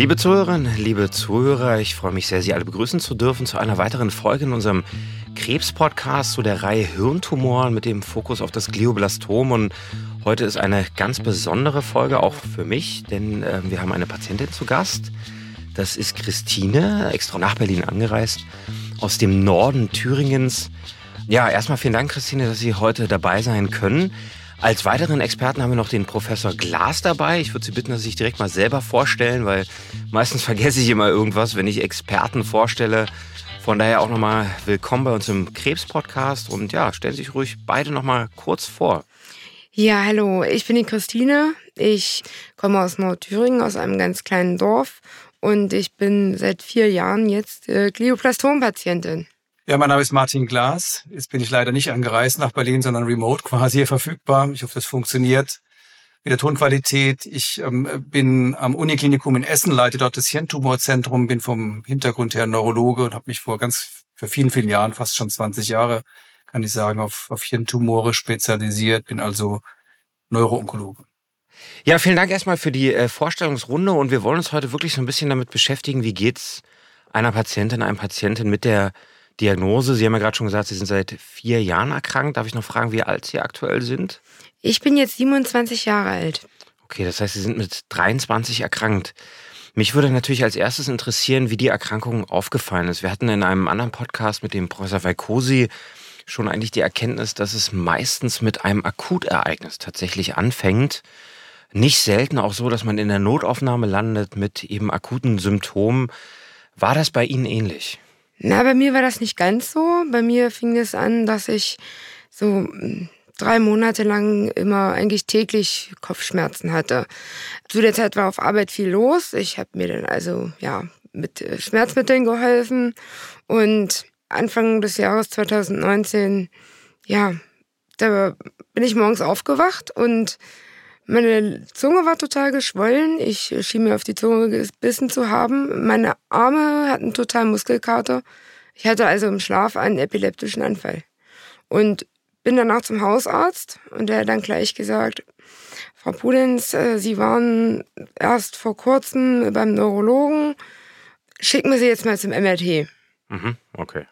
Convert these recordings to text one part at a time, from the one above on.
Liebe Zuhörerinnen, liebe Zuhörer, ich freue mich sehr, Sie alle begrüßen zu dürfen zu einer weiteren Folge in unserem Krebs-Podcast zu der Reihe Hirntumoren mit dem Fokus auf das Glioblastom. Und heute ist eine ganz besondere Folge auch für mich, denn äh, wir haben eine Patientin zu Gast. Das ist Christine, extra nach Berlin angereist, aus dem Norden Thüringens. Ja, erstmal vielen Dank, Christine, dass Sie heute dabei sein können. Als weiteren Experten haben wir noch den Professor Glas dabei. Ich würde Sie bitten, dass Sie sich direkt mal selber vorstellen, weil meistens vergesse ich immer irgendwas, wenn ich Experten vorstelle. Von daher auch nochmal willkommen bei uns im Krebs-Podcast und ja, stellen Sie sich ruhig beide nochmal kurz vor. Ja, hallo, ich bin die Christine. Ich komme aus Nordthüringen, aus einem ganz kleinen Dorf und ich bin seit vier Jahren jetzt äh, Glioblastom-Patientin. Ja, mein Name ist Martin Glas. Jetzt bin ich leider nicht angereist nach Berlin, sondern remote quasi hier verfügbar. Ich hoffe, das funktioniert mit der Tonqualität. Ich ähm, bin am Uniklinikum in Essen, leite dort das Hirntumorzentrum, bin vom Hintergrund her Neurologe und habe mich vor ganz, vor vielen, vielen Jahren, fast schon 20 Jahre, kann ich sagen, auf, auf Hirntumore spezialisiert, bin also Neuroonkologe. Ja, vielen Dank erstmal für die äh, Vorstellungsrunde und wir wollen uns heute wirklich so ein bisschen damit beschäftigen, wie geht's einer Patientin, einem Patienten mit der Diagnose. Sie haben ja gerade schon gesagt, Sie sind seit vier Jahren erkrankt. Darf ich noch fragen, wie alt Sie aktuell sind? Ich bin jetzt 27 Jahre alt. Okay, das heißt, Sie sind mit 23 erkrankt. Mich würde natürlich als erstes interessieren, wie die Erkrankung aufgefallen ist. Wir hatten in einem anderen Podcast mit dem Professor Valcosi schon eigentlich die Erkenntnis, dass es meistens mit einem Akutereignis tatsächlich anfängt. Nicht selten auch so, dass man in der Notaufnahme landet mit eben akuten Symptomen. War das bei Ihnen ähnlich? Na, bei mir war das nicht ganz so. Bei mir fing es an, dass ich so hm, drei Monate lang immer eigentlich täglich Kopfschmerzen hatte. Zu der Zeit war auf Arbeit viel los. Ich habe mir dann also ja mit äh, Schmerzmitteln geholfen und Anfang des Jahres 2019 ja da bin ich morgens aufgewacht und meine Zunge war total geschwollen. Ich schien mir auf die Zunge gebissen zu haben. Meine Arme hatten total Muskelkater. Ich hatte also im Schlaf einen epileptischen Anfall. Und bin danach zum Hausarzt und der hat dann gleich gesagt, Frau Pudenz, äh, Sie waren erst vor kurzem beim Neurologen. Schicken wir Sie jetzt mal zum MRT. Mhm, okay.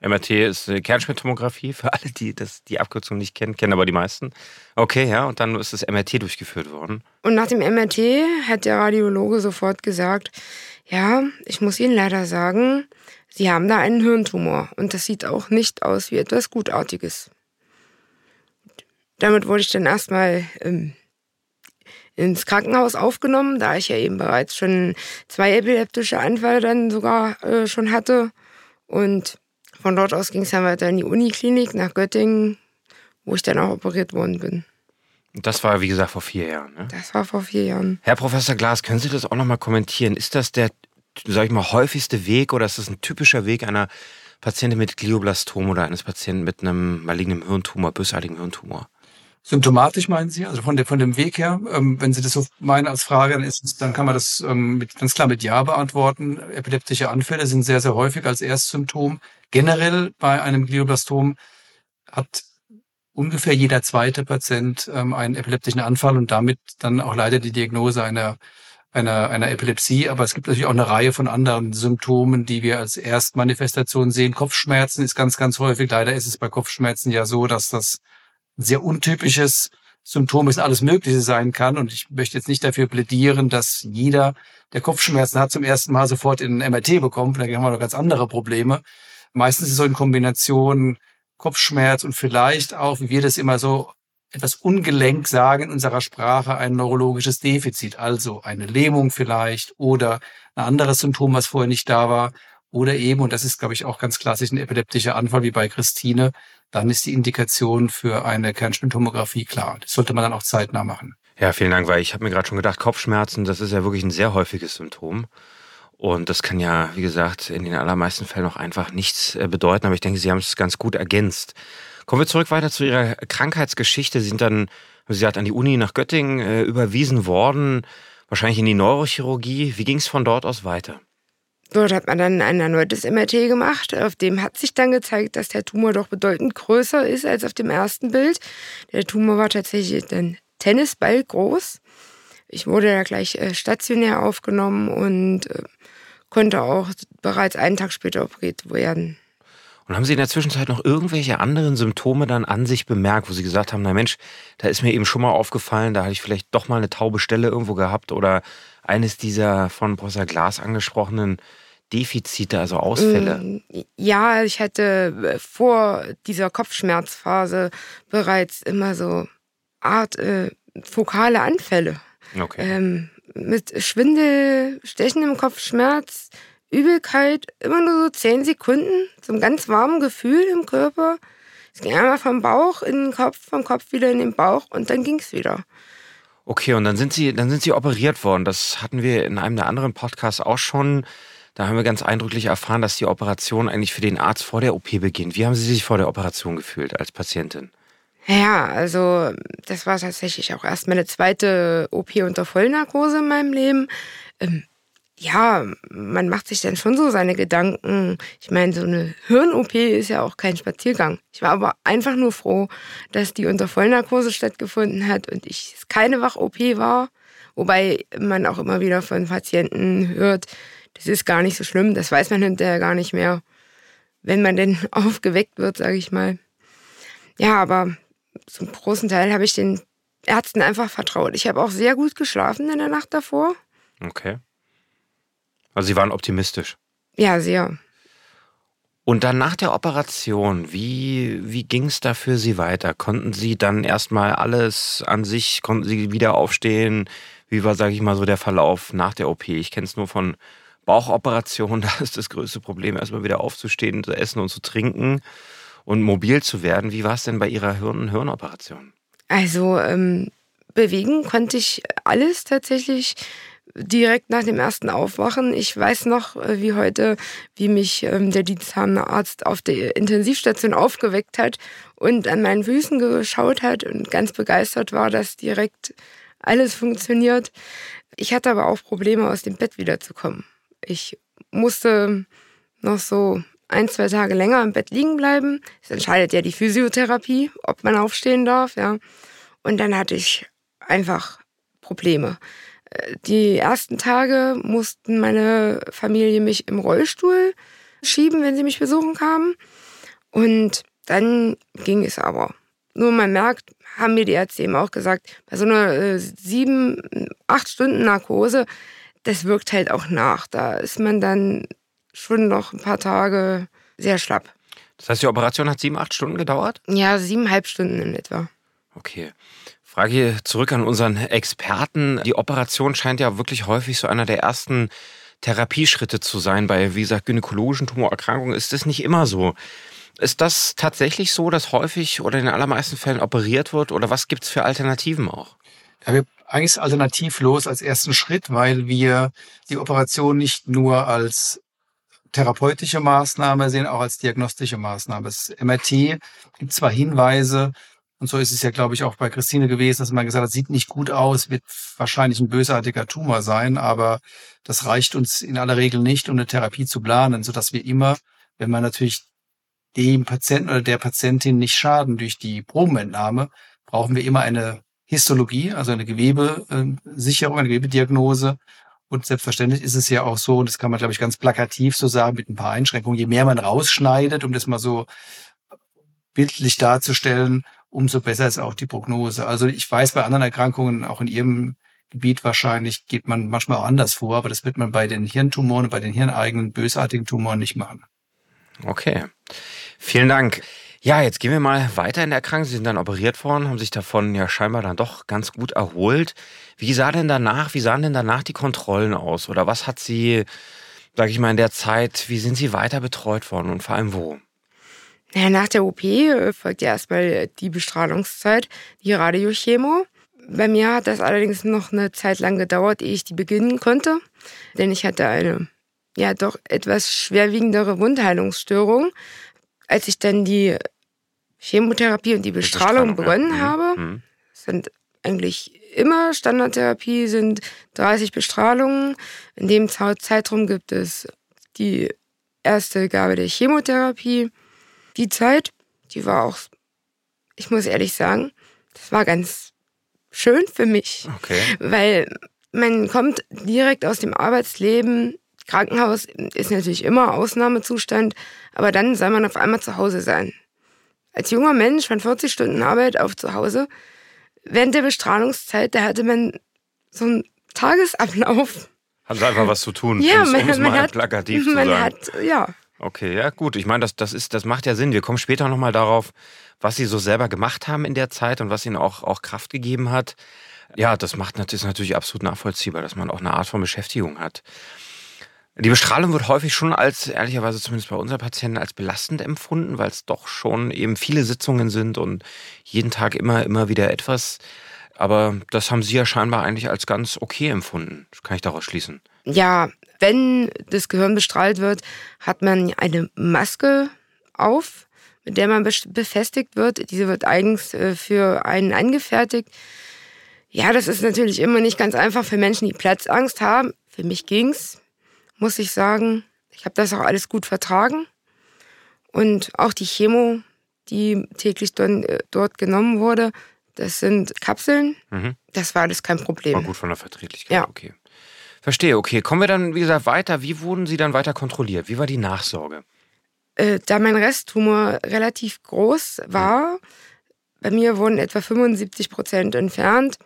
MRT ist Kernspintomographie für alle, die das, die Abkürzung nicht kennen, kennen aber die meisten. Okay, ja, und dann ist das MRT durchgeführt worden. Und nach dem MRT hat der Radiologe sofort gesagt, ja, ich muss Ihnen leider sagen, Sie haben da einen Hirntumor und das sieht auch nicht aus wie etwas Gutartiges. Damit wurde ich dann erstmal ähm, ins Krankenhaus aufgenommen, da ich ja eben bereits schon zwei epileptische Anfälle dann sogar äh, schon hatte. Und von dort aus ging es dann weiter in die Uniklinik nach Göttingen, wo ich dann auch operiert worden bin. Das war, wie gesagt, vor vier Jahren. Ne? Das war vor vier Jahren. Herr Professor Glas, können Sie das auch nochmal kommentieren? Ist das der, sag ich mal, häufigste Weg oder ist das ein typischer Weg einer Patientin mit Glioblastom oder eines Patienten mit einem malignen Hirntumor, bösartigen Hirntumor? Symptomatisch meinen Sie? Also von, der, von dem Weg her, ähm, wenn Sie das so meinen als Frage, dann, ist, dann kann man das ähm, mit, ganz klar mit Ja beantworten. Epileptische Anfälle sind sehr, sehr häufig als Erstsymptom. Generell bei einem Glioblastom hat ungefähr jeder zweite Patient ähm, einen epileptischen Anfall und damit dann auch leider die Diagnose einer, einer, einer Epilepsie. Aber es gibt natürlich auch eine Reihe von anderen Symptomen, die wir als Erstmanifestation sehen. Kopfschmerzen ist ganz, ganz häufig. Leider ist es bei Kopfschmerzen ja so, dass das sehr untypisches Symptom ist, alles Mögliche sein kann. Und ich möchte jetzt nicht dafür plädieren, dass jeder, der Kopfschmerzen hat, zum ersten Mal sofort in ein MRT bekommt. Vielleicht haben wir noch ganz andere Probleme. Meistens ist so in Kombination Kopfschmerz und vielleicht auch, wie wir das immer so etwas ungelenk sagen in unserer Sprache, ein neurologisches Defizit, also eine Lähmung vielleicht oder ein anderes Symptom, was vorher nicht da war. Oder eben, und das ist, glaube ich, auch ganz klassisch ein epileptischer Anfall wie bei Christine, dann ist die Indikation für eine Kernspintomographie klar. Das sollte man dann auch zeitnah machen. Ja, vielen Dank, weil ich habe mir gerade schon gedacht, Kopfschmerzen, das ist ja wirklich ein sehr häufiges Symptom. Und das kann ja, wie gesagt, in den allermeisten Fällen auch einfach nichts äh, bedeuten. Aber ich denke, Sie haben es ganz gut ergänzt. Kommen wir zurück weiter zu Ihrer Krankheitsgeschichte. Sie sind dann, wie gesagt, an die Uni nach Göttingen äh, überwiesen worden, wahrscheinlich in die Neurochirurgie. Wie ging es von dort aus weiter? Dort hat man dann ein erneutes MRT gemacht. Auf dem hat sich dann gezeigt, dass der Tumor doch bedeutend größer ist als auf dem ersten Bild. Der Tumor war tatsächlich ein Tennisball groß. Ich wurde ja gleich äh, stationär aufgenommen und äh, konnte auch bereits einen Tag später operiert werden. Und haben Sie in der Zwischenzeit noch irgendwelche anderen Symptome dann an sich bemerkt, wo Sie gesagt haben, na Mensch, da ist mir eben schon mal aufgefallen, da hatte ich vielleicht doch mal eine taube Stelle irgendwo gehabt oder eines dieser von Professor Glas angesprochenen Defizite, also Ausfälle? Mm, ja, ich hatte äh, vor dieser Kopfschmerzphase bereits immer so Art äh, fokale Anfälle. Okay. Ähm, mit Schwindel, stechendem Kopfschmerz, Übelkeit, immer nur so zehn Sekunden, so einem ganz warmen Gefühl im Körper. Es ging einmal vom Bauch in den Kopf, vom Kopf wieder in den Bauch und dann ging es wieder. Okay, und dann sind Sie, dann sind Sie operiert worden. Das hatten wir in einem der anderen Podcasts auch schon. Da haben wir ganz eindrücklich erfahren, dass die Operation eigentlich für den Arzt vor der OP beginnt. Wie haben Sie sich vor der Operation gefühlt als Patientin? Ja, also das war tatsächlich auch erst meine zweite OP unter Vollnarkose in meinem Leben. Ähm, ja, man macht sich dann schon so seine Gedanken. Ich meine, so eine Hirn-OP ist ja auch kein Spaziergang. Ich war aber einfach nur froh, dass die unter Vollnarkose stattgefunden hat und ich keine Wach-OP war. Wobei man auch immer wieder von Patienten hört, das ist gar nicht so schlimm, das weiß man hinterher gar nicht mehr, wenn man denn aufgeweckt wird, sage ich mal. Ja, aber zum großen Teil habe ich den Ärzten einfach vertraut. Ich habe auch sehr gut geschlafen in der Nacht davor. Okay. Also Sie waren optimistisch. Ja, sehr. Und dann nach der Operation, wie, wie ging es da für Sie weiter? Konnten Sie dann erstmal alles an sich, konnten Sie wieder aufstehen? Wie war, sage ich mal, so der Verlauf nach der OP? Ich kenne es nur von Bauchoperationen, da ist das größte Problem, erstmal wieder aufzustehen, zu essen und zu trinken und mobil zu werden. Wie war es denn bei Ihrer Hirn Hirnoperation? Also ähm, bewegen konnte ich alles tatsächlich direkt nach dem ersten Aufwachen. Ich weiß noch äh, wie heute, wie mich ähm, der diensthabende Arzt auf der Intensivstation aufgeweckt hat und an meinen Füßen geschaut hat und ganz begeistert war, dass direkt alles funktioniert. Ich hatte aber auch Probleme, aus dem Bett wiederzukommen. Ich musste noch so ein, zwei Tage länger im Bett liegen bleiben. Es entscheidet ja die Physiotherapie, ob man aufstehen darf, ja. Und dann hatte ich einfach Probleme. Die ersten Tage mussten meine Familie mich im Rollstuhl schieben, wenn sie mich besuchen kamen. Und dann ging es aber. Nur man merkt, haben mir die Ärzte eben auch gesagt, bei so einer äh, sieben, acht Stunden Narkose, das wirkt halt auch nach. Da ist man dann schon noch ein paar Tage sehr schlapp. Das heißt, die Operation hat sieben, acht Stunden gedauert? Ja, siebeneinhalb Stunden in etwa. Okay. Frage zurück an unseren Experten. Die Operation scheint ja wirklich häufig so einer der ersten Therapieschritte zu sein. Bei, wie gesagt, gynäkologischen Tumorerkrankungen ist das nicht immer so. Ist das tatsächlich so, dass häufig oder in den allermeisten Fällen operiert wird? Oder was gibt es für Alternativen auch? Ja, wir eigentlich alternativlos als ersten Schritt, weil wir die Operation nicht nur als therapeutische Maßnahme sehen, auch als diagnostische Maßnahme. Das MRT gibt zwar Hinweise, und so ist es ja, glaube ich, auch bei Christine gewesen, dass man gesagt hat, sieht nicht gut aus, wird wahrscheinlich ein bösartiger Tumor sein, aber das reicht uns in aller Regel nicht, um eine Therapie zu planen, so dass wir immer, wenn man natürlich dem Patienten oder der Patientin nicht schaden durch die Probenentnahme, brauchen wir immer eine Histologie, also eine Gewebesicherung, eine Gewebediagnose. Und selbstverständlich ist es ja auch so, und das kann man, glaube ich, ganz plakativ so sagen, mit ein paar Einschränkungen, je mehr man rausschneidet, um das mal so bildlich darzustellen, umso besser ist auch die Prognose. Also ich weiß, bei anderen Erkrankungen, auch in Ihrem Gebiet wahrscheinlich, geht man manchmal auch anders vor, aber das wird man bei den Hirntumoren bei den hirneigenen bösartigen Tumoren nicht machen. Okay. Vielen Dank. Ja, jetzt gehen wir mal weiter in der Erkrankung. Sie sind dann operiert worden, haben sich davon ja scheinbar dann doch ganz gut erholt. Wie sah denn danach, wie sahen denn danach die Kontrollen aus? Oder was hat Sie, sag ich mal, in der Zeit, wie sind Sie weiter betreut worden und vor allem wo? Ja, nach der OP äh, folgt ja erstmal die Bestrahlungszeit, die Radiochemo. Bei mir hat das allerdings noch eine Zeit lang gedauert, ehe ich die beginnen konnte, denn ich hatte eine ja doch etwas schwerwiegendere Wundheilungsstörung. Als ich dann die Chemotherapie und die Bestrahlung, Bestrahlung begonnen ja. Mhm. habe, mhm. sind eigentlich immer Standardtherapie, sind 30 Bestrahlungen. In dem Zeitraum gibt es die erste Gabe der Chemotherapie die Zeit, die war auch, ich muss ehrlich sagen, das war ganz schön für mich, Okay. weil man kommt direkt aus dem Arbeitsleben. Krankenhaus ist natürlich immer Ausnahmezustand, aber dann soll man auf einmal zu Hause sein. Als junger Mensch von 40 Stunden Arbeit auf zu Hause, während der Bestrahlungszeit, da hatte man so einen Tagesablauf. Hat einfach was zu tun, Ja, man, um's man mal hat, plakativ zu man sagen. hat, ja, Okay, ja gut. Ich meine, das, das, ist, das macht ja Sinn. Wir kommen später nochmal darauf, was Sie so selber gemacht haben in der Zeit und was Ihnen auch, auch Kraft gegeben hat. Ja, das macht ist natürlich absolut nachvollziehbar, dass man auch eine Art von Beschäftigung hat. Die Bestrahlung wird häufig schon als, ehrlicherweise zumindest bei unseren Patienten, als belastend empfunden, weil es doch schon eben viele Sitzungen sind und jeden Tag immer, immer wieder etwas. Aber das haben Sie ja scheinbar eigentlich als ganz okay empfunden. Kann ich daraus schließen. Ja, wenn das Gehirn bestrahlt wird, hat man eine Maske auf, mit der man befestigt wird. Diese wird eigens äh, für einen angefertigt. Ja, das ist natürlich immer nicht ganz einfach für Menschen, die Platzangst haben. Für mich ging's, muss ich sagen. Ich habe das auch alles gut vertragen. Und auch die Chemo, die täglich äh, dort genommen wurde, das sind Kapseln. Mhm. Das war alles kein War Problem. gut von der Verträglichkeit, Ja. okay. Verstehe, okay. Kommen wir dann, wie gesagt, weiter. Wie wurden Sie dann weiter kontrolliert? Wie war die Nachsorge? Äh, da mein Resttumor relativ groß war, bei mir wurden etwa 75 Prozent entfernt.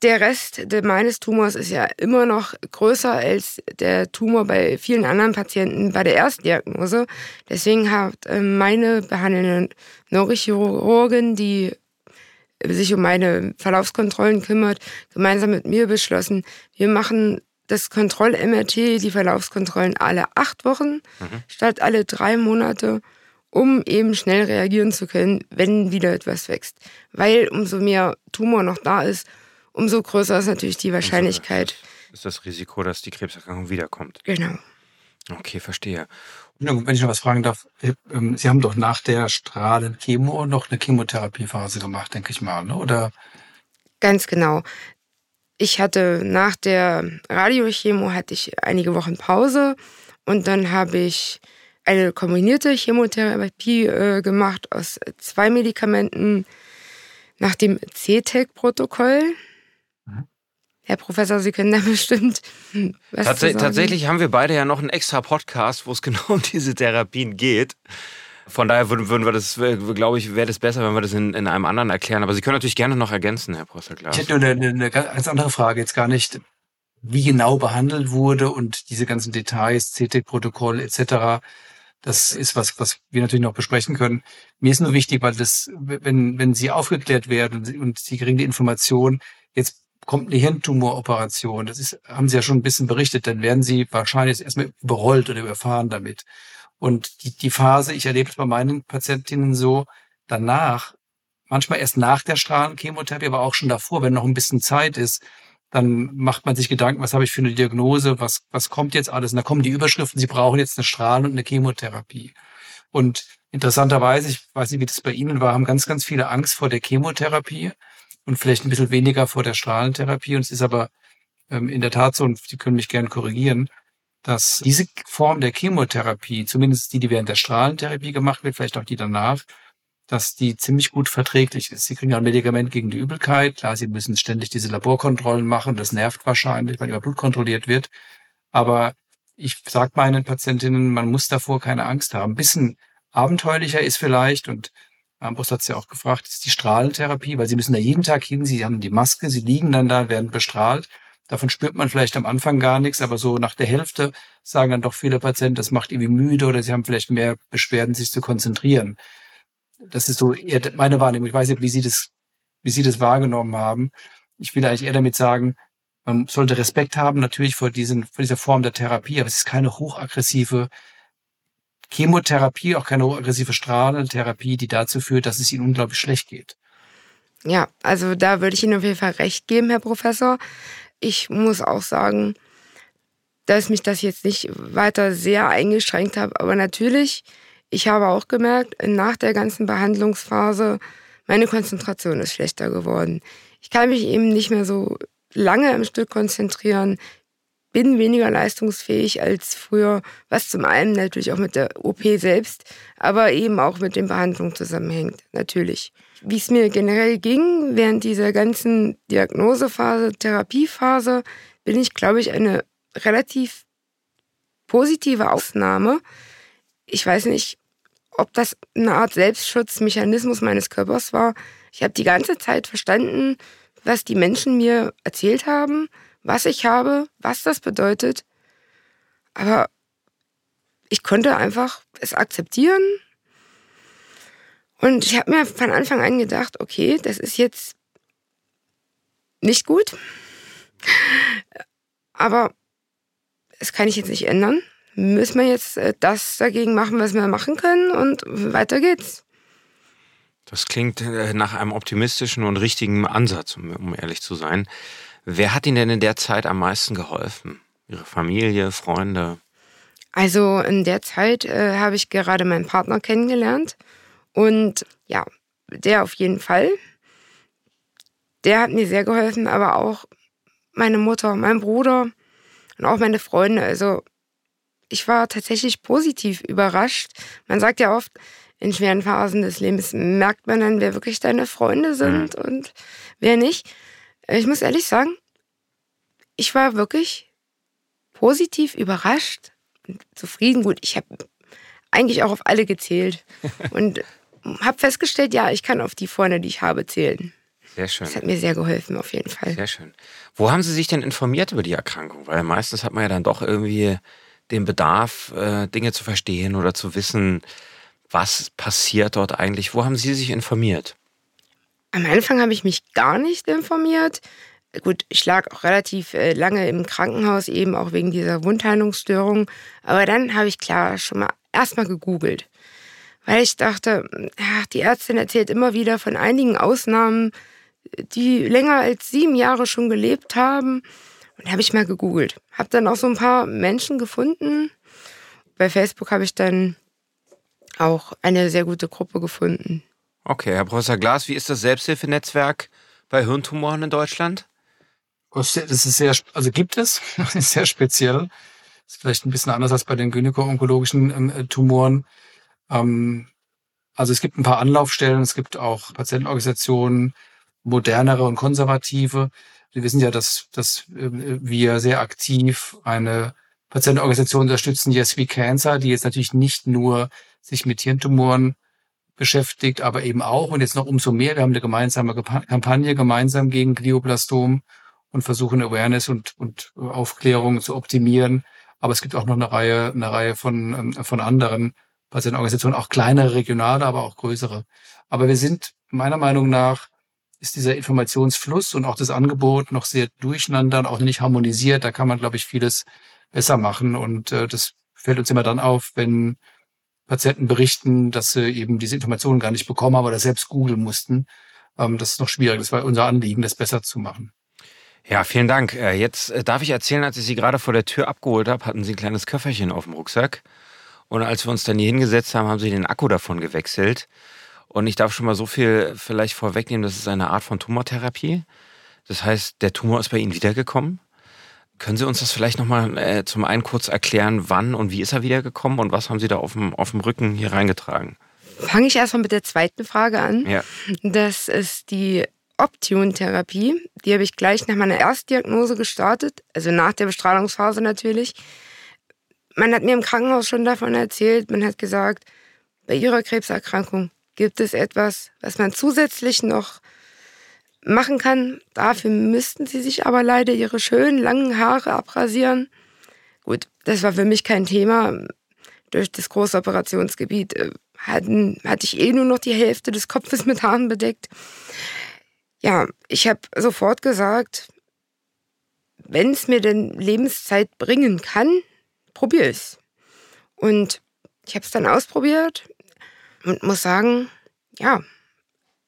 Der Rest de- meines Tumors ist ja immer noch größer als der Tumor bei vielen anderen Patienten bei der Erstdiagnose. Deswegen hat äh, meine behandelnde Neurochirurgin, die sich um meine Verlaufskontrollen kümmert, gemeinsam mit mir beschlossen, wir machen das Kontroll-MRT, die Verlaufskontrollen alle acht Wochen statt alle drei Monate, um eben schnell reagieren zu können, wenn wieder etwas wächst. Weil umso mehr Tumor noch da ist, umso größer ist natürlich die Wahrscheinlichkeit. Ist das Risiko, dass die Krebserkrankung wiederkommt? Genau. Okay, verstehe. Ja, Wenn ich noch was fragen darf, äh, ähm, Sie haben doch nach der Strahlenchemo noch eine Chemotherapiephase gemacht, denke ich mal, ne? oder? Ganz genau. Ich hatte nach der Radiochemo hatte ich einige Wochen Pause und dann habe ich eine kombinierte Chemotherapie äh, gemacht aus zwei Medikamenten nach dem CTEC-Protokoll. Mhm. Herr Professor, Sie können da bestimmt was Tats tatsächlich haben wir beide ja noch einen extra Podcast, wo es genau um diese Therapien geht. Von daher würden, würden wir das, glaube ich, wäre das besser, wenn wir das in, in einem anderen erklären. Aber Sie können natürlich gerne noch ergänzen, Herr Professor Glas. Ich hätte nur eine, eine, ganz andere Frage, jetzt gar nicht, wie genau behandelt wurde und diese ganzen Details, CT-Protokoll etc. Das ist was, was wir natürlich noch besprechen können. Mir ist nur wichtig, weil das, wenn, wenn Sie aufgeklärt werden und Sie- und Sie kriegen die Information, jetzt kommt eine Hirntumoroperation, das ist, haben Sie ja schon ein bisschen berichtet, dann werden Sie wahrscheinlich erstmal überrollt oder überfahren damit. Und die, die Phase, ich erlebe es bei meinen Patientinnen so, danach, manchmal erst nach der Strahlenchemotherapie, aber auch schon davor, wenn noch ein bisschen Zeit ist, dann macht man sich Gedanken, was habe ich für eine Diagnose, was, was kommt jetzt alles? Und da kommen die Überschriften, Sie brauchen jetzt eine Strahlen- und eine Chemotherapie. Und interessanterweise, ich weiß nicht, wie das bei Ihnen war, haben ganz, ganz viele Angst vor der Chemotherapie und vielleicht ein bisschen weniger vor der Strahlentherapie. Und es ist aber ähm, in der Tat so, und Sie können mich gerne korrigieren, dass diese Form der Chemotherapie, zumindest die, die während der Strahlentherapie gemacht wird, vielleicht auch die danach, dass die ziemlich gut verträglich ist. Sie kriegen ja ein Medikament gegen die Übelkeit. Klar, sie müssen ständig diese Laborkontrollen machen. Das nervt wahrscheinlich, weil ihr Blut kontrolliert wird. Aber ich sage meinen Patientinnen, man muss davor keine Angst haben. Ein bisschen abenteuerlicher ist vielleicht, und Ambrus hat es ja auch gefragt, ist die Strahlentherapie, weil sie müssen da jeden Tag hin, sie haben die Maske, sie liegen dann da, werden bestrahlt. Davon spürt man vielleicht am Anfang gar nichts, aber so nach der Hälfte sagen dann doch viele Patienten, das macht irgendwie müde oder sie haben vielleicht mehr Beschwerden, sich zu konzentrieren. Das ist so eher meine Wahrnehmung. Ich weiß nicht, wie Sie das, wie Sie das wahrgenommen haben. Ich will eigentlich eher damit sagen, man sollte Respekt haben natürlich vor diesen, vor dieser Form der Therapie, aber es ist keine hochaggressive Chemotherapie, auch keine hochaggressive Strahlentherapie, die dazu führt, dass es Ihnen unglaublich schlecht geht. Ja, also da würde ich Ihnen auf jeden Fall recht geben, Herr Professor. Ich muss auch sagen, dass mich das jetzt nicht weiter sehr eingeschränkt hat. Aber natürlich, ich habe auch gemerkt, nach der ganzen Behandlungsphase, meine Konzentration ist schlechter geworden. Ich kann mich eben nicht mehr so lange im Stück konzentrieren, bin weniger leistungsfähig als früher, was zum einen natürlich auch mit der OP selbst, aber eben auch mit den Behandlungen zusammenhängt, natürlich. Wie es mir generell ging während dieser ganzen Diagnosephase, Therapiephase, bin ich, glaube ich, eine relativ positive Ausnahme. Ich weiß nicht, ob das eine Art Selbstschutzmechanismus meines Körpers war. Ich habe die ganze Zeit verstanden, was die Menschen mir erzählt haben, was ich habe, was das bedeutet. Aber ich konnte einfach es akzeptieren. Und ich habe mir von Anfang an gedacht, okay, das ist jetzt nicht gut. Aber das kann ich jetzt nicht ändern. Müssen wir jetzt äh, das dagegen machen, was wir machen können und weiter geht's. Das klingt äh, nach einem optimistischen und richtigen Ansatz, um ehrlich zu sein. Wer hat Ihnen denn in der Zeit am meisten geholfen? Ihre Familie, Freunde? Also in der Zeit äh, habe ich gerade meinen Partner kennengelernt und ja, der auf jeden Fall. Der hat mir sehr geholfen, aber auch meine Mutter, mein Bruder und auch meine Freunde. Also ich war tatsächlich positiv überrascht. Man sagt ja oft, in schweren Phasen des Lebens merkt man dann, wer wirklich deine Freunde sind mhm. und wer nicht. Ich muss ehrlich sagen, ich war wirklich positiv überrascht und zufrieden. Gut, ich habe eigentlich auch auf alle gezählt und habe festgestellt, ja, ich kann auf die Freunde, die ich habe, zählen. Sehr schön. Das hat mir sehr geholfen, auf jeden Fall. Sehr schön. Wo haben Sie sich denn informiert über die Erkrankung? Weil meistens hat man ja dann doch irgendwie den Bedarf, äh, Dinge zu verstehen oder zu wissen, was passiert dort eigentlich. Wo haben Sie sich informiert? Am Anfang habe ich mich gar nicht informiert. Gut, ich lag auch relativ äh, lange im Krankenhaus, eben auch wegen dieser Wundheilungsstörung. Aber dann habe ich klar schon mal erstmal gegoogelt. Weil ich dachte, ach, die Ärztin erzählt immer wieder von einigen Ausnahmen, die länger als sieben Jahre schon gelebt haben. Und habe ich mal gegoogelt. Habe dann auch so ein paar Menschen gefunden. Bei Facebook habe ich dann auch eine sehr gute Gruppe gefunden. Okay, Herr Professor Glas, wie ist das Selbsthilfenetzwerk bei Hirntumoren in Deutschland? Das ist sehr, also gibt es, das ist sehr speziell. Das ist vielleicht ein bisschen anders als bei den gynäko-onkologischen ähm, äh, Tumoren. Ähm, also es gibt ein paar Anlaufstellen, es gibt auch Patientenorganisationen, modernere und konservative. Wir wissen ja, dass, dass äh, wir sehr aktiv eine Patientenorganisation unterstützen, Yes We Cancer, die jetzt natürlich nicht nur sich mit Hirntumoren beschäftigt, aber eben auch und jetzt noch umso mehr. Wir haben eine gemeinsame Kampagne gemeinsam gegen Glioblastom und versuchen Awareness und, und Aufklärung zu optimieren. Aber es gibt auch noch eine Reihe, eine Reihe von, ähm, von anderen Patientenorganisationen, auch kleinere, regionale, aber auch größere. Aber wir sind meiner Meinung nach ist dieser Informationsfluss und auch das Angebot noch sehr durcheinander und auch nicht harmonisiert. Da kann man, glaube ich, vieles besser machen. Und äh, das fällt uns immer dann auf, wenn Patienten berichten, dass sie eben diese Informationen gar nicht bekommen haben oder selbst googeln mussten. Ähm, das ist noch schwierig. Das war unser Anliegen, das besser zu machen. Ja, vielen Dank. Äh, jetzt äh, darf ich erzählen, als ich Sie gerade vor der Tür abgeholt habe, hatten Sie ein kleines Köfferchen auf dem Rucksack. Und als wir uns dann hier hingesetzt haben, haben Sie den Akku davon gewechselt. Und ich darf schon mal so viel vielleicht vorwegnehmen, das ist eine Art von Tumortherapie. Das heißt, der Tumor ist bei Ihnen wiedergekommen. Können Sie uns das vielleicht nochmal äh, zum einen kurz erklären, wann und wie ist er wiedergekommen und was haben Sie da auf dem, auf dem Rücken hier reingetragen? Fange ich erstmal mit der zweiten Frage an. Ja. Das ist die Optune-Therapie. Die habe ich gleich nach meiner Erstdiagnose gestartet, also nach der Bestrahlungsphase natürlich. Man hat mir im Krankenhaus schon davon erzählt, man hat gesagt, bei Ihrer Krebserkrankung Gibt es etwas, was man zusätzlich noch machen kann? Dafür müssten sie sich aber leider ihre schönen langen Haare abrasieren. Gut, das war für mich kein Thema. Durch das große Operationsgebiet äh, hatten, hatte ich eh nur noch die Hälfte des Kopfes mit Haaren bedeckt. Ja, ich habe sofort gesagt, wenn es mir denn Lebenszeit bringen kann, probiere es. Und ich habe es dann ausprobiert und muss sagen, ja,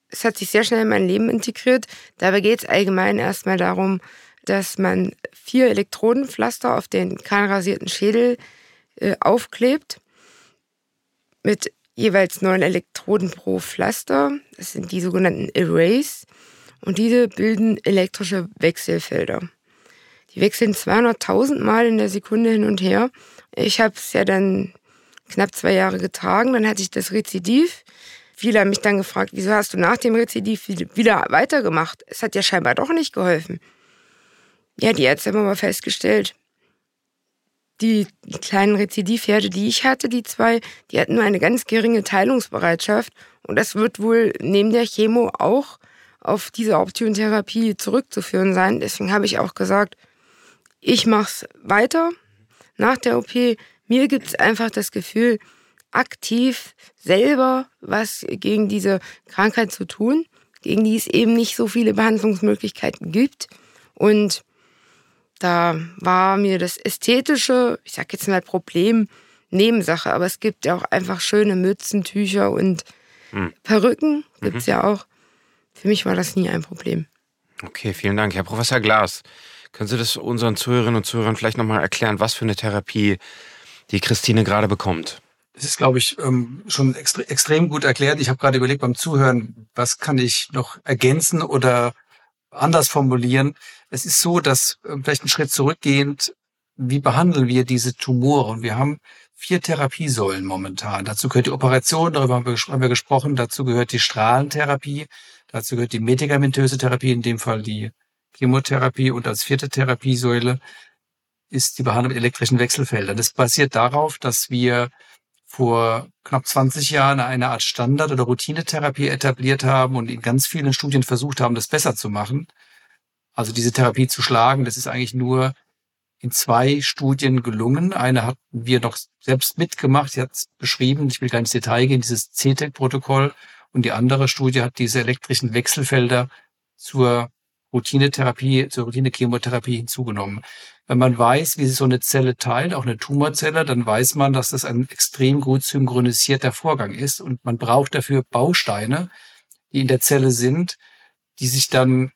es hat sich sehr schnell in mein Leben integriert. Dabei geht es allgemein erstmal darum, dass man vier Elektrodenpflaster auf den kahlrasierten Schädel äh, aufklebt mit jeweils neun Elektroden pro Pflaster. Das sind die sogenannten Arrays. Und diese bilden elektrische Wechselfelder. Die wechseln 200.000 Mal in der Sekunde hin und her. Ich habe es ja dann knapp zwei Jahre getragen. Dann hatte ich das Rezidiv. viele haben mich dann gefragt, wieso hast du nach dem Rezidiv wieder weitergemacht? Es hat ja scheinbar doch nicht geholfen. Ja, die Ärzte haben aber festgestellt, die kleinen Rezidivherde, die ich hatte, die zwei, die hatten nur eine ganz geringe Teilungsbereitschaft. Und das wird wohl neben der Chemo auch auf diese Optiontherapie zurückzuführen sein. Deswegen habe ich auch gesagt, ich mache es weiter nach der OP. Mir gibt es einfach das Gefühl, aktiv selber was gegen diese Krankheit zu tun, gegen die es eben nicht so viele Behandlungsmöglichkeiten gibt. Und da war mir das Ästhetische, ich sag jetzt mal Problem, Nebensache, aber es gibt ja auch einfach schöne Mützen, Tücher und hm. Perücken gibt's mhm. ja auch. Für mich war das nie ein Problem. Okay, vielen Dank. Herr Professor Glas, können Sie das unseren Zuhörerinnen und Zuhörern vielleicht nochmal erklären, was für eine Therapie die Christine gerade bekommt? Es ist, glaube ich, ähm, schon extrem gut erklärt. Ich habe gerade überlegt beim Zuhören, was kann ich noch ergänzen oder anders formulieren. Es ist so, dass äh, vielleicht einen Schritt zurückgehend, wie behandeln wir diese Tumore? Und wir haben vier Therapiesäulen momentan. Dazu gehört die Operation, darüber haben wir, haben wir gesprochen. Dazu gehört die Strahlentherapie. Dazu gehört die medikamentöse Therapie, in dem Fall die Chemotherapie. Und als vierte Therapiesäule ist die Behandlung mit elektrischen Wechselfeldern. Das basiert darauf, dass wir vor knapp 20 Jahren eine Art Standard- oder Routinetherapie etabliert haben und in ganz vielen Studien versucht haben, das besser zu machen. Also diese Therapie zu schlagen, das ist eigentlich nur in zwei Studien gelungen. Eine hatten wir noch selbst mitgemacht, sie hat es beschrieben, ich will gar nicht ins Detail gehen, dieses CTEC-Protokoll. Und die andere Studie hat diese elektrischen Wechselfelder zur Routinetherapie, zur Routine-Chemotherapie hinzugenommen. Wenn man weiß, wie sich so eine Zelle teilt, auch eine Tumorzelle, dann weiß man, dass das ein extrem gut synchronisierter Vorgang ist und man braucht dafür Bausteine, die in der Zelle sind, die sich dann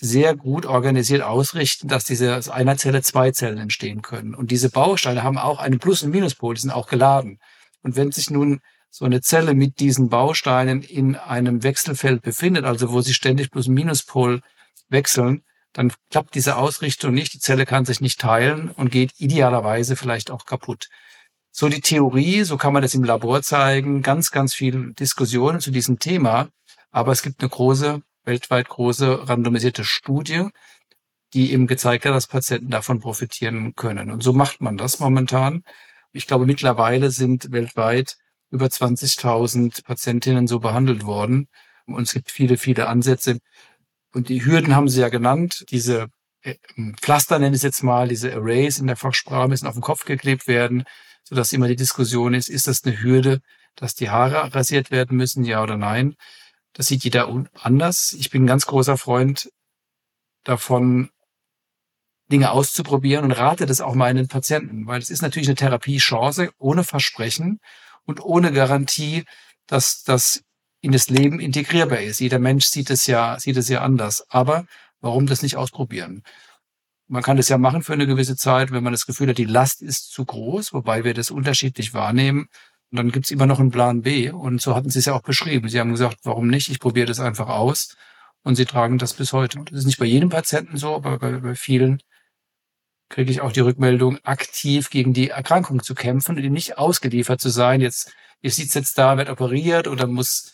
sehr gut organisiert ausrichten, dass diese aus einer Zelle zwei Zellen entstehen können. Und diese Bausteine haben auch einen Plus- und Minuspol, die sind auch geladen. Und wenn sich nun so eine Zelle mit diesen Bausteinen in einem Wechselfeld befindet, also wo sie ständig Plus- und Minuspol wechseln, dann klappt diese Ausrichtung nicht, die Zelle kann sich nicht teilen und geht idealerweise vielleicht auch kaputt. So die Theorie, so kann man das im Labor zeigen, ganz, ganz viele Diskussionen zu diesem Thema, aber es gibt eine große, weltweit große randomisierte Studie, die eben gezeigt hat, dass Patienten davon profitieren können. Und so macht man das momentan. Ich glaube, mittlerweile sind weltweit über 20.000 Patientinnen so behandelt worden. Und es gibt viele, viele Ansätze. Und die Hürden haben sie ja genannt. Diese äh, Pflaster nenne ich es jetzt mal, diese Arrays in der Fachsprache müssen auf den Kopf geklebt werden, sodass immer die Diskussion ist, ist das eine Hürde, dass die Haare rasiert werden müssen, ja oder nein? Das sieht jeder anders. Ich bin ein ganz großer Freund davon, Dinge auszuprobieren und rate das auch meinen Patienten, weil es ist natürlich eine Therapiechance ohne Versprechen und ohne Garantie, dass das in das Leben integrierbar ist. Jeder Mensch sieht es ja, sieht es ja anders. Aber warum das nicht ausprobieren? Man kann das ja machen für eine gewisse Zeit, wenn man das Gefühl hat, die Last ist zu groß, wobei wir das unterschiedlich wahrnehmen. Und dann gibt's immer noch einen Plan B. Und so hatten Sie es ja auch beschrieben. Sie haben gesagt, warum nicht? Ich probiere das einfach aus. Und Sie tragen das bis heute. Das ist nicht bei jedem Patienten so, aber bei, bei vielen kriege ich auch die Rückmeldung, aktiv gegen die Erkrankung zu kämpfen und nicht ausgeliefert zu sein. Jetzt, ihr sitzt jetzt da, wird operiert oder muss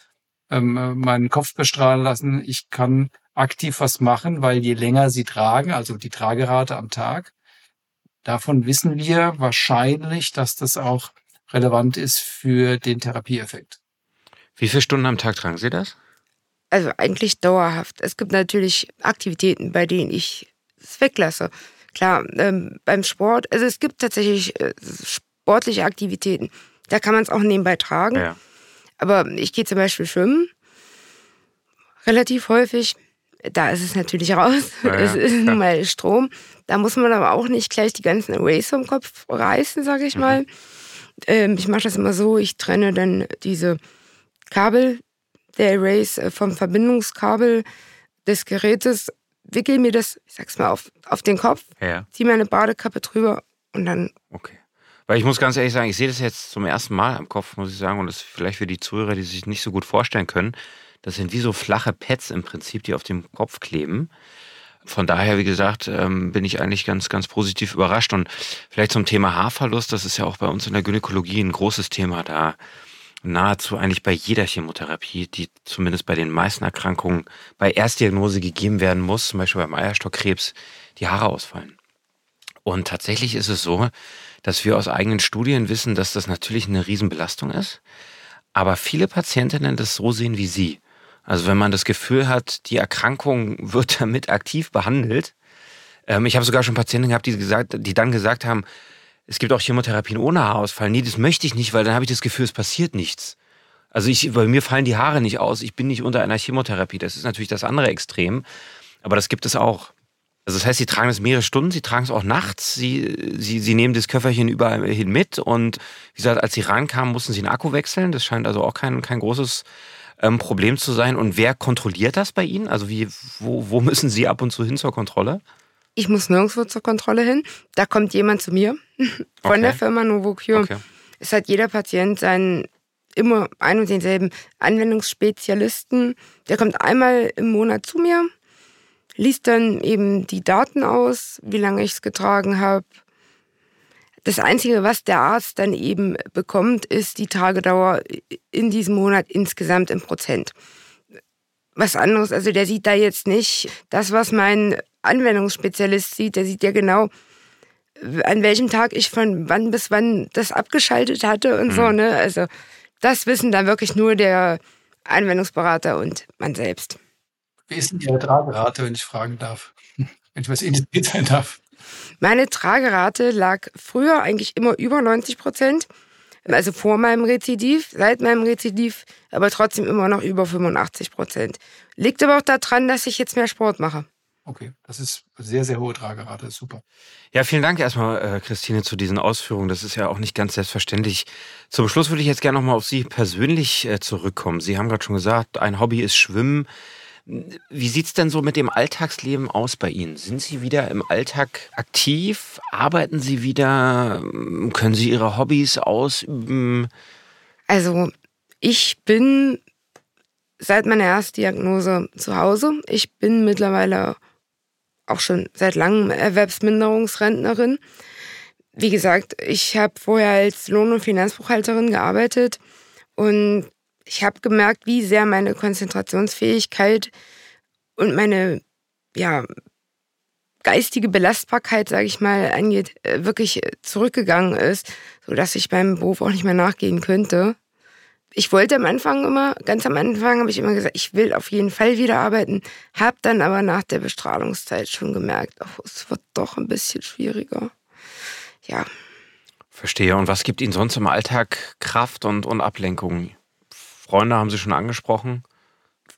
ähm, meinen Kopf bestrahlen lassen. Ich kann aktiv was machen, weil je länger sie tragen, also die Tragerate am Tag, davon wissen wir wahrscheinlich, dass das auch relevant ist für den Therapieeffekt. Wie viele Stunden am Tag tragen Sie das? Also eigentlich dauerhaft. Es gibt natürlich Aktivitäten, bei denen ich es weglasse. Klar, ähm, beim Sport, also es gibt tatsächlich äh, sportliche Aktivitäten, da kann man es auch nebenbei tragen. Ja. Aber ich gehe zum Beispiel schwimmen, relativ häufig. Da ist es natürlich raus. Ja, es ist nun mal Strom. Da muss man aber auch nicht gleich die ganzen Arrays vom Kopf reißen, sage ich mhm. mal. Ähm, ich mache das immer so, ich trenne dann diese Kabel der Arrays äh, vom Verbindungskabel des Gerätes, wickel mir das, ich sag's mal, auf, auf den Kopf, ja. ziehe meine Badekappe drüber und dann okay. Weil ich muss ganz ehrlich sagen, ich sehe das jetzt zum ersten Mal am Kopf, muss ich sagen, und das ist vielleicht für die Zuhörer, die sich nicht so gut vorstellen können. Das sind wie so flache Pads im Prinzip, die auf dem Kopf kleben. Von daher, wie gesagt, ähm, bin ich eigentlich ganz, ganz positiv überrascht. Und vielleicht zum Thema Haarverlust, das ist ja auch bei uns in der Gynäkologie ein großes Thema. Da nahezu eigentlich bei jeder Chemotherapie, die zumindest bei den meisten Erkrankungen bei Erstdiagnose gegeben werden muss, zum Beispiel beim Eierstockkrebs, die Haare ausfallen. Und tatsächlich ist es so, dass wir aus eigenen Studien wissen, dass das natürlich eine Riesenbelastung ist. Aber viele Patientinnen das so sehen wie Sie. Also wenn man das Gefühl hat, die Erkrankung wird damit aktiv behandelt. Ähm, ich habe sogar schon Patienten gehabt, die, gesagt, die dann gesagt haben, es gibt auch Chemotherapien ohne Haarausfall. Nee, das möchte ich nicht, weil dann habe ich das Gefühl, es passiert nichts. Also ich, bei mir fallen die Haare nicht aus. Ich bin nicht unter einer Chemotherapie. Das ist natürlich das andere Extrem. Aber das gibt es auch. Also das heißt, sie tragen es mehrere Stunden, sie tragen es auch nachts, sie, sie, sie nehmen das Köfferchen überall hin mit und wie gesagt, als sie reinkamen, mussten sie den Akku wechseln. Das scheint also auch kein, kein großes ähm, Problem zu sein. Und wer kontrolliert das bei Ihnen? Also wie, wo, wo müssen Sie ab und zu hin zur Kontrolle? Ich muss nirgendwo zur Kontrolle hin. Da kommt jemand zu mir von okay. der Firma Novocure. Okay. Es hat jeder Patient seinen immer ein und denselben Anwendungsspezialisten. Der kommt einmal im Monat zu mir liest dann eben die Daten aus, wie lange ich es getragen habe. Das Einzige, was der Arzt dann eben bekommt, ist die Tagedauer in diesem Monat insgesamt im Prozent. Was anderes, also der sieht da jetzt nicht das, was mein Anwendungsspezialist sieht, der sieht ja genau, an welchem Tag ich von wann bis wann das abgeschaltet hatte und mhm. so, ne? Also das wissen dann wirklich nur der Anwendungsberater und man selbst. Wie ist denn Ihre Tragerate, wenn ich fragen darf? Wenn ich was indiziert sein darf. Meine Tragerate lag früher eigentlich immer über 90 Prozent. Also vor meinem Rezidiv, seit meinem Rezidiv, aber trotzdem immer noch über 85 Prozent. Liegt aber auch daran, dass ich jetzt mehr Sport mache. Okay, das ist sehr, sehr hohe Tragerate. Super. Ja, vielen Dank erstmal, äh, Christine, zu diesen Ausführungen. Das ist ja auch nicht ganz selbstverständlich. Zum Schluss würde ich jetzt gerne nochmal auf Sie persönlich äh, zurückkommen. Sie haben gerade schon gesagt, ein Hobby ist Schwimmen. Wie sieht es denn so mit dem Alltagsleben aus bei Ihnen? Sind Sie wieder im Alltag aktiv? Arbeiten Sie wieder? Können Sie Ihre Hobbys ausüben? Also, ich bin seit meiner Erstdiagnose zu Hause. Ich bin mittlerweile auch schon seit langem Erwerbsminderungsrentnerin. Wie gesagt, ich habe vorher als Lohn- und Finanzbuchhalterin gearbeitet und ich habe gemerkt, wie sehr meine Konzentrationsfähigkeit und meine ja, geistige Belastbarkeit, sage ich mal, angeht, äh, wirklich zurückgegangen ist, sodass ich beim Beruf auch nicht mehr nachgehen könnte. Ich wollte am Anfang immer, ganz am Anfang habe ich immer gesagt, ich will auf jeden Fall wieder arbeiten, habe dann aber nach der Bestrahlungszeit schon gemerkt, oh, es wird doch ein bisschen schwieriger. Ja. Verstehe. Und was gibt Ihnen sonst im Alltag Kraft und, und Ablenkung? Freunde haben Sie schon angesprochen?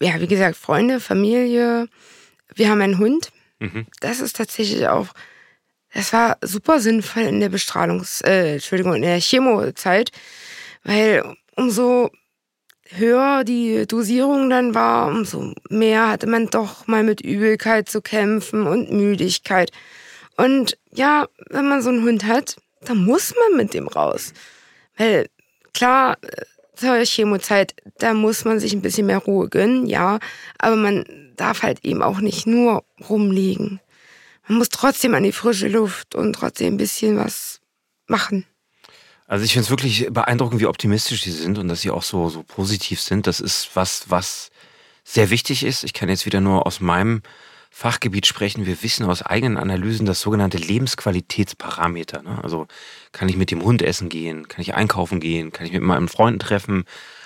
Ja, wie gesagt, Freunde, Familie. Wir haben einen Hund. Mhm. Das ist tatsächlich auch, das war super sinnvoll in der Bestrahlungs-, äh, Entschuldigung, in der Chemozeit, weil umso höher die Dosierung dann war, umso mehr hatte man doch mal mit Übelkeit zu kämpfen und Müdigkeit. Und ja, wenn man so einen Hund hat, dann muss man mit dem raus. Weil klar, zur Chemozeit, da muss man sich ein bisschen mehr Ruhe gönnen, ja. Aber man darf halt eben auch nicht nur rumliegen. Man muss trotzdem an die frische Luft und trotzdem ein bisschen was machen. Also ich finde es wirklich beeindruckend, wie optimistisch Sie sind und dass Sie auch so, so positiv sind. Das ist was, was sehr wichtig ist. Ich kann jetzt wieder nur aus meinem Fachgebiet sprechen. Wir wissen aus eigenen Analysen das sogenannte Lebensqualitätsparameter. Ne? Also kann ich mit dem Hund essen gehen, kann ich einkaufen gehen, kann ich mit meinen Freunden treffen,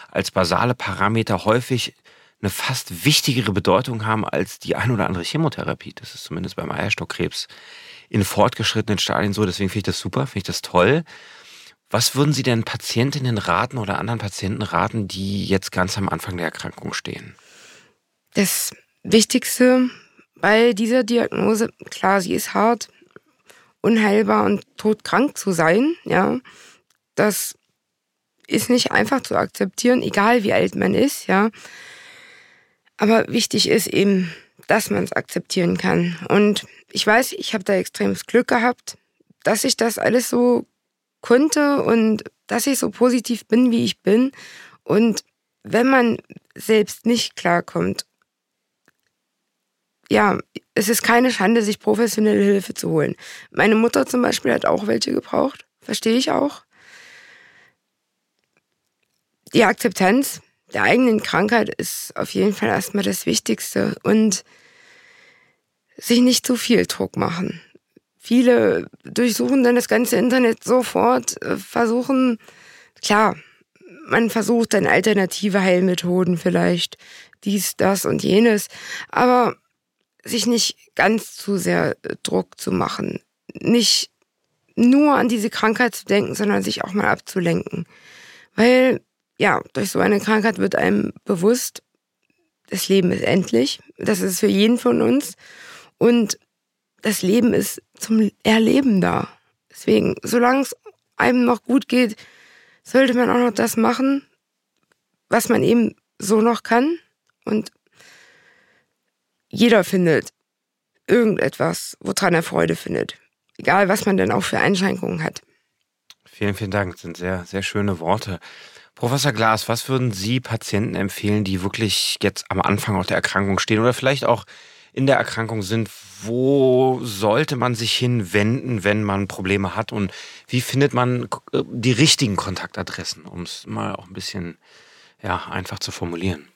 als basale Parameter häufig eine fast wichtigere Bedeutung haben als die ein oder andere Chemotherapie. Das ist zumindest beim Eierstockkrebs in fortgeschrittenen Stadien so. Deswegen finde ich das super, finde ich das toll. Was würden Sie denn Patientinnen raten oder anderen Patienten raten, die jetzt ganz am Anfang der Erkrankung stehen? Das Wichtigste bei dieser Diagnose, klar, sie ist hart, unheilbar und todkrank zu sein, ja, das ist nicht einfach zu akzeptieren, egal wie alt man ist, ja. Aber wichtig ist eben, dass man es akzeptieren kann. Und ich weiß, ich habe da extremes Glück gehabt, dass ich das alles so konnte und dass ich so positiv bin, wie ich bin. Und wenn man selbst nicht klarkommt ja, es ist keine Schande, sich professionelle Hilfe zu holen. Meine Mutter zum Beispiel hat auch welche gebraucht, verstehe ich auch. die Akzeptanz der eigenen Krankheit ist auf jeden Fall erstmal das Wichtigste und sich nicht zu viel Druck machen. Viele durchsuchen dann das ganze Internet sofort, äh, versuchen, klar, man versucht dann alternative Heilmethoden vielleicht, dies, das und jenes, aber sich nicht ganz zu sehr äh, Druck zu machen. Nicht nur an diese Krankheit zu denken, sondern sich auch mal abzulenken. Weil, ja, durch so eine Krankheit wird einem bewusst, das Leben ist endlich. Das ist für jeden von uns. Und das Leben ist zum Erleben da. Deswegen, solange es einem noch gut geht, sollte man auch noch das machen, was man eben so noch kann. Und jeder findet irgendetwas, woran er Freude findet. Egal, was man denn auch für Einschränkungen hat. Vielen, vielen Dank. Das sind sehr, sehr schöne Worte. Professor Glas, was würden Sie Patienten empfehlen, die wirklich jetzt am Anfang auch der Erkrankung stehen oder vielleicht auch in der Erkrankung sind? Wo sollte man sich hinwenden, wenn man Probleme hat? Und wie findet man äh, die richtigen Kontaktadressen, um es mal auch ein bisschen ja, einfach zu formulieren?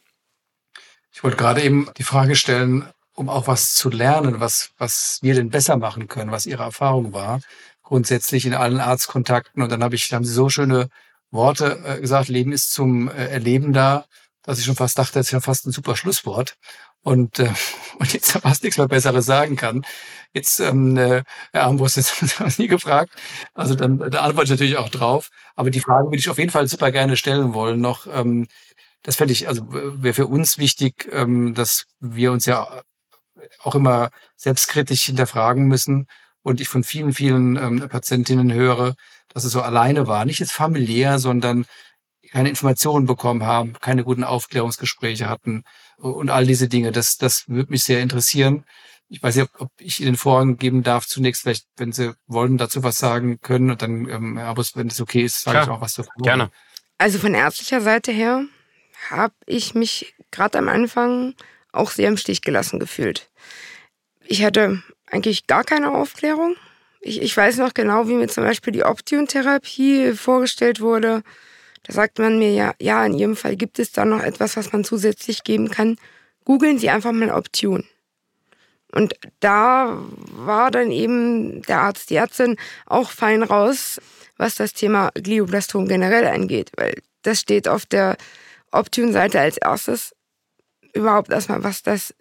Ich wollte gerade eben die Frage stellen, um auch was zu lernen, was, was wir denn besser machen können, was Ihre Erfahrung war, grundsätzlich in allen Arztkontakten. Und dann habe ich, haben Sie so schöne Worte äh, gesagt, Leben ist zum äh, Erleben da, dass ich schon fast dachte, das ist ja fast ein super Schlusswort. Und, äh, und jetzt fast nichts mehr Besseres sagen kann. Jetzt, ähm, äh, Herr Armbrust, jetzt haben Sie nie gefragt. Also dann da antworte ich natürlich auch drauf. Aber die Frage würde ich auf jeden Fall super gerne stellen wollen noch. Ähm, das fände ich, also wäre für uns wichtig, ähm, dass wir uns ja auch immer selbstkritisch hinterfragen müssen. Und ich von vielen, vielen ähm, Patientinnen höre, dass es so alleine war. Nicht jetzt familiär, sondern keine Informationen bekommen haben, keine guten Aufklärungsgespräche hatten und all diese Dinge. Das, das würde mich sehr interessieren. Ich weiß nicht, ob ich Ihnen Vorrang geben darf, zunächst vielleicht, wenn Sie wollen, dazu was sagen können und dann, ähm, Herr Abus, wenn es okay ist, sage ich auch was dazu. Gerne. Also von ärztlicher Seite her habe ich mich gerade am Anfang auch sehr im Stich gelassen gefühlt. Ich hatte eigentlich gar keine Aufklärung. Ich, ich weiß noch genau, wie mir zum Beispiel die Option-Therapie vorgestellt wurde. Da sagt man mir ja, ja, in Ihrem Fall gibt es da noch etwas, was man zusätzlich geben kann. Googeln Sie einfach mal Option. Und da war dann eben der Arzt, die Ärztin auch fein raus, was das Thema Glioblastom generell angeht, weil das steht auf der Option-Seite als erstes überhaupt erstmal, was das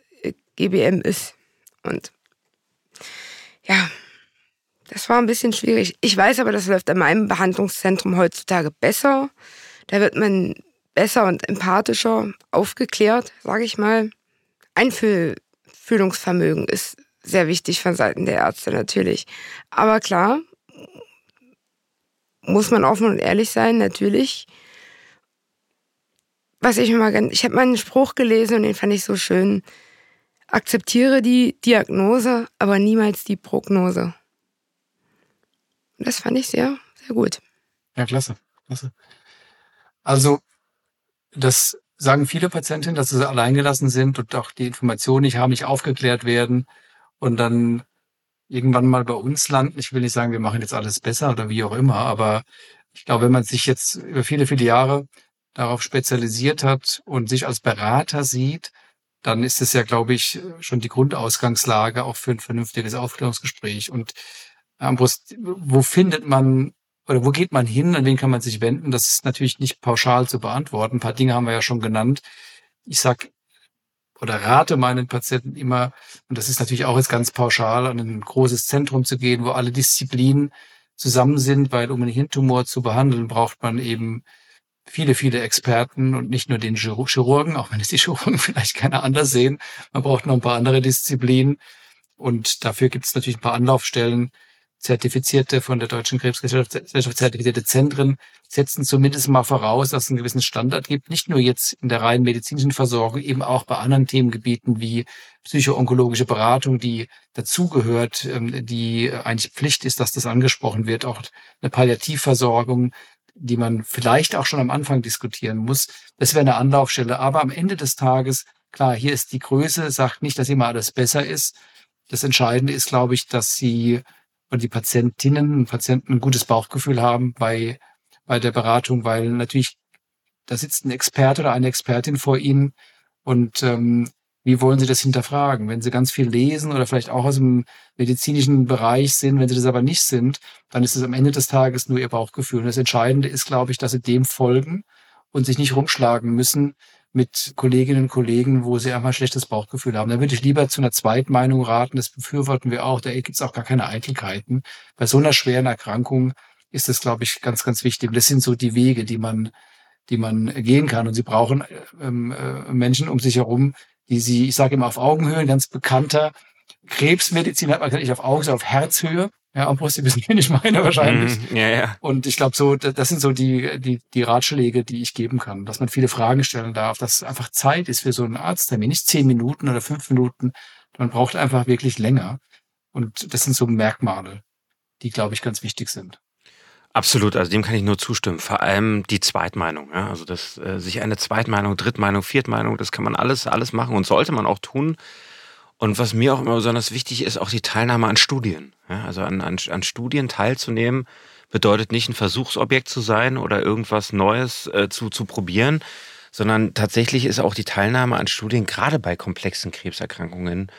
GBM ist. Und ja, das war ein bisschen schwierig. Ich weiß aber, das läuft in meinem Behandlungszentrum heutzutage besser. Da wird man besser und empathischer aufgeklärt, sage ich mal. Einfühlungsvermögen ist sehr wichtig von Seiten der Ärzte natürlich. Aber klar, muss man offen und ehrlich sein, natürlich. Was ich immer ganz, ich habe mal einen Spruch gelesen und den fand ich so schön. Akzeptiere die Diagnose, aber niemals die Prognose. Das fand ich sehr, sehr gut. Ja, klasse, klasse. Also, das sagen viele Patientinnen, dass sie alleingelassen sind und auch die Informationen nicht haben, nicht aufgeklärt werden und dann irgendwann mal bei uns landen. Ich will nicht sagen, wir machen jetzt alles besser oder wie auch immer, aber ich glaube, wenn man sich jetzt über viele, viele Jahre darauf spezialisiert hat und sich als Berater sieht, dann ist es ja, glaube ich, schon die Grundausgangslage auch für ein vernünftiges Aufklärungsgespräch. Und Ambrust, wo findet man oder wo geht man hin, an wen kann man sich wenden? Das ist natürlich nicht pauschal zu beantworten. Ein paar Dinge haben wir ja schon genannt. Ich sag oder rate meinen Patienten immer, und das ist natürlich auch jetzt ganz pauschal, an ein großes Zentrum zu gehen, wo alle Disziplinen zusammen sind, weil um einen Hirntumor zu behandeln, braucht man eben viele, viele Experten und nicht nur den Chirurgen, auch wenn es die Chirurgen vielleicht keiner anders sehen. Man braucht noch ein paar andere Disziplinen. Und dafür gibt es natürlich ein paar Anlaufstellen. Zertifizierte von der Deutschen Krebsgesellschaft zertifizierte Zentren setzen zumindest mal voraus, dass es einen gewissen Standard gibt. Nicht nur jetzt in der rein medizinischen Versorgung, eben auch bei anderen Themengebieten wie psychoonkologische Beratung, die dazugehört, ähm, die eigentlich Pflicht ist, dass das angesprochen wird. Auch eine Palliativversorgung, die man vielleicht auch schon am Anfang diskutieren muss. Das wäre eine Anlaufstelle. Aber am Ende des Tages, klar, hier ist die Größe, sagt nicht, dass immer alles besser ist. Das Entscheidende ist, glaube ich, dass sie oder die Patientinnen und Patienten ein gutes Bauchgefühl haben bei, bei der Beratung, weil natürlich da sitzt ein Experte oder eine Expertin vor Ihnen und ähm, wie wollen Sie das hinterfragen? Wenn Sie ganz viel lesen oder vielleicht auch aus dem medizinischen Bereich sind, wenn Sie das aber nicht sind, dann ist es am Ende des Tages nur Ihr Bauchgefühl. Und das Entscheidende ist, glaube ich, dass Sie dem folgen und sich nicht rumschlagen müssen mit Kolleginnen und Kollegen, wo sie einfach ein schlechtes Bauchgefühl haben. Da würde ich lieber zu einer Zweitmeinung raten. Das befürworten wir auch. Da gibt es auch gar keine Eitelkeiten. Bei so einer schweren Erkrankung ist das, glaube ich, ganz, ganz wichtig. Und das sind so die Wege, die man, die man gehen kann. Und sie brauchen ähm, äh, Menschen um sich herum, die sie, ich sage immer auf Augenhöhe, ein ganz bekannter Krebsmedizin hat man nicht auf Augen, sondern auf Herzhöhe. Ja, Sie wissen, wen ich meine wahrscheinlich. Mm, ja, ja. Und ich glaube, so, das sind so die, die, die Ratschläge, die ich geben kann, dass man viele Fragen stellen darf, dass einfach Zeit ist für so einen Arzttermin, nicht zehn Minuten oder fünf Minuten. Man braucht einfach wirklich länger. Und das sind so Merkmale, die, glaube ich, ganz wichtig sind. Absolut, also dem kann ich nur zustimmen. Vor allem die Zweitmeinung. Ja? Also das, äh, sich eine Zweitmeinung, Drittmeinung, Viertmeinung, das kann man alles, alles machen und sollte man auch tun. Und was mir auch immer besonders wichtig ist, auch die Teilnahme an Studien. Ja, also an, an, an Studien teilzunehmen, bedeutet nicht ein Versuchsobjekt zu sein oder irgendwas Neues äh, zu, zu probieren, sondern tatsächlich ist auch die Teilnahme an Studien gerade bei komplexen Krebserkrankungen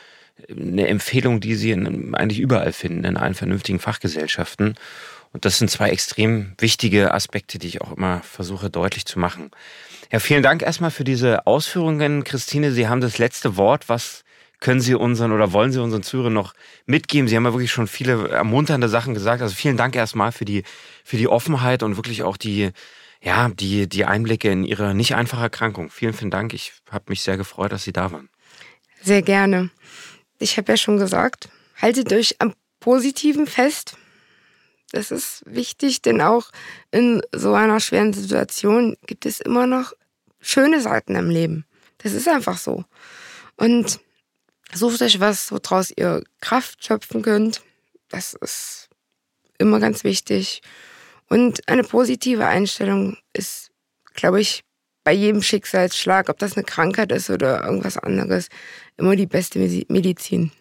eine Empfehlung, die Sie in, eigentlich überall finden, in allen vernünftigen Fachgesellschaften. Und das sind zwei extrem wichtige Aspekte, die ich auch immer versuche deutlich zu machen. Ja, vielen Dank erstmal für diese Ausführungen, Christine. Sie haben das letzte Wort. Was können Sie unseren oder wollen Sie unseren Zuhörern noch mitgeben? Sie haben ja wirklich schon viele ermunternde Sachen gesagt. Also vielen Dank erstmal für die, für die Offenheit und wirklich auch die, ja, die, die Einblicke in Ihre nicht einfache Erkrankung. Vielen, vielen Dank. Ich habe mich sehr gefreut, dass Sie da waren. Sehr gerne. Ich habe ja schon gesagt, haltet euch am Positiven fest. Das ist wichtig, denn auch in so einer schweren Situation gibt es immer noch schöne Seiten im Leben. Das ist einfach so. Und Sucht euch was, woraus ihr Kraft schöpfen könnt. Das ist immer ganz wichtig. Und eine positive Einstellung ist, glaube ich, bei jedem Schicksalsschlag, ob das eine Krankheit ist oder irgendwas anderes, immer die beste Medizin.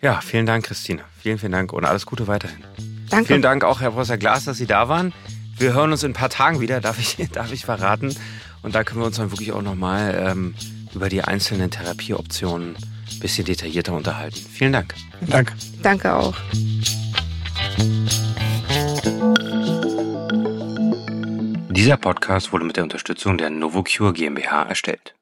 Ja, vielen Dank, Christine. Vielen, vielen Dank und alles Gute weiterhin. Danke. Vielen Dank auch, Herr Professor Glas, dass Sie da waren. Wir hören uns in ein paar Tagen wieder, darf ich, darf ich verraten. Und da können wir uns dann wirklich auch nochmal ähm, über die einzelnen Therapieoptionen ein bisschen detaillierter unterhalten. Vielen Dank. Danke. Danke auch. Dieser Podcast wurde mit der Unterstützung der Novocure GmbH erstellt.